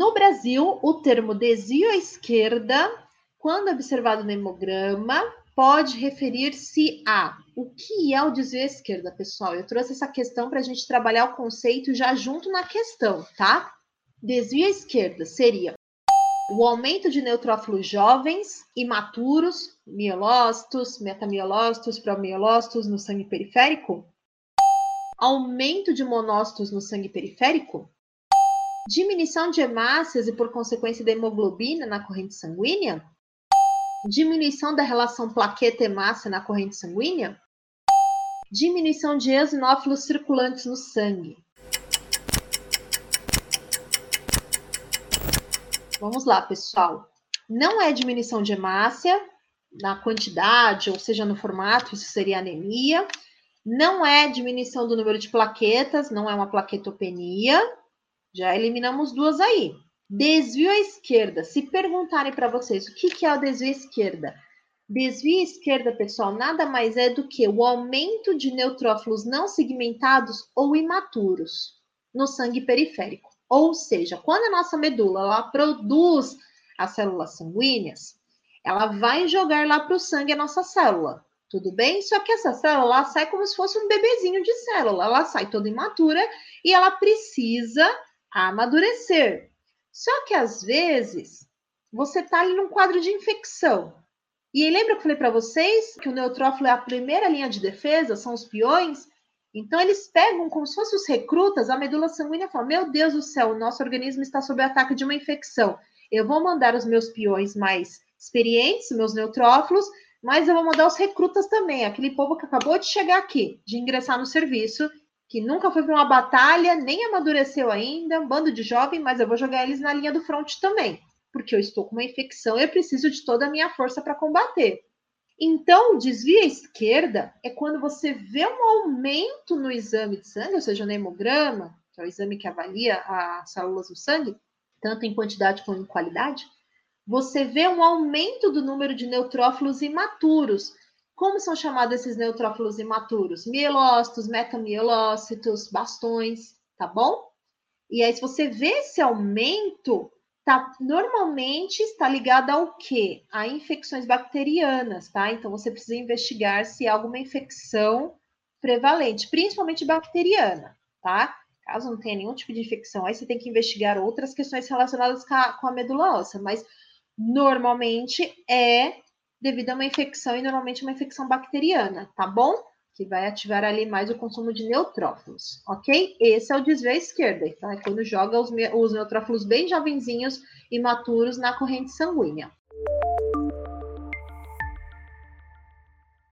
No Brasil, o termo desvio à esquerda, quando observado no hemograma, pode referir-se a o que é o desvio à esquerda, pessoal? Eu trouxe essa questão para a gente trabalhar o conceito já junto na questão, tá? Desvio à esquerda seria o aumento de neutrófilos jovens, imaturos, mielócitos, metamielócitos, promielócitos no sangue periférico, aumento de monócitos no sangue periférico, diminuição de hemácias e, por consequência, da hemoglobina na corrente sanguínea, diminuição da relação plaqueta-hemácia na corrente sanguínea, diminuição de eosinófilos circulantes no sangue. Vamos lá, pessoal. Não é diminuição de hemácia na quantidade, ou seja, no formato, isso seria anemia. Não é diminuição do número de plaquetas, não é uma plaquetopenia. Já eliminamos duas aí. Desvio à esquerda. Se perguntarem para vocês o que, é o desvio à esquerda, desvio à esquerda, pessoal, nada mais é do que o aumento de neutrófilos não segmentados ou imaturos no sangue periférico. Ou seja, quando a nossa medula ela produz as células sanguíneas, ela vai jogar lá para o sangue a nossa célula. Tudo bem? Só que essa célula sai como se fosse um bebezinho de célula. Ela sai toda imatura e ela precisa amadurecer. Só que às vezes você está ali num quadro de infecção. E lembra que eu falei para vocês que o neutrófilo é a primeira linha de defesa, são os peões? Então, eles pegam como se fossem os recrutas, a medula sanguínea falam: Meu Deus do céu, o nosso organismo está sob ataque de uma infecção. Eu vou mandar os meus peões mais experientes, meus neutrófilos, mas eu vou mandar os recrutas também, aquele povo que acabou de chegar aqui, de ingressar no serviço, que nunca foi para uma batalha, nem amadureceu ainda, um bando de jovem, mas eu vou jogar eles na linha do front também, porque eu estou com uma infecção e eu preciso de toda a minha força para combater. Então, o desvio à esquerda é quando você vê um aumento no exame de sangue, ou seja, no hemograma, que é o exame que avalia as células do sangue, tanto em quantidade como em qualidade, você vê um aumento do número de neutrófilos imaturos, como são chamados esses neutrófilos imaturos? Mielócitos, metamielócitos, bastões, tá bom? E aí, se você vê esse aumento, tá, normalmente está ligado ao quê? A infecções bacterianas, tá? Então, você precisa investigar se há alguma infecção prevalente, principalmente bacteriana, tá? Caso não tenha nenhum tipo de infecção, aí você tem que investigar outras questões relacionadas com a, com a medula óssea, mas normalmente é devido a uma infecção e normalmente uma infecção bacteriana, tá bom? Que vai ativar ali mais o consumo de neutrófilos, ok? Esse é o desvio à esquerda, então é quando joga os, os neutrófilos bem jovenzinhos, imaturos, na corrente sanguínea.